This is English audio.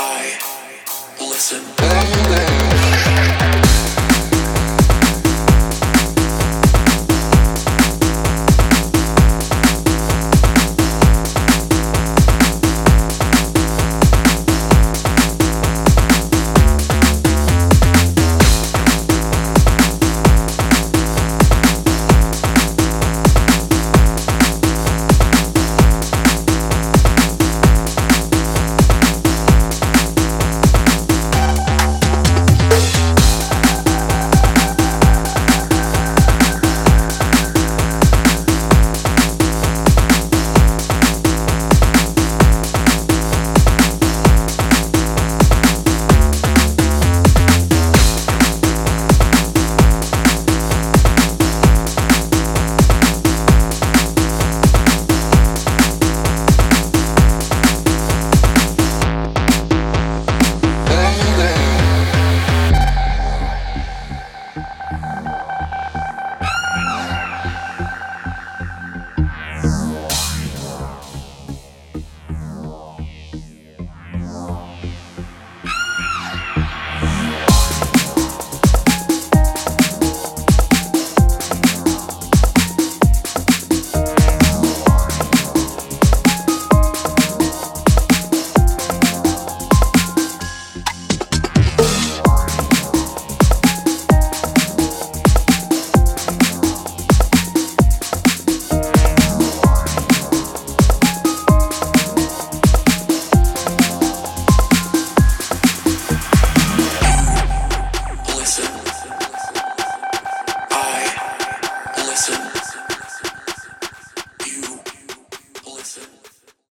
I listen.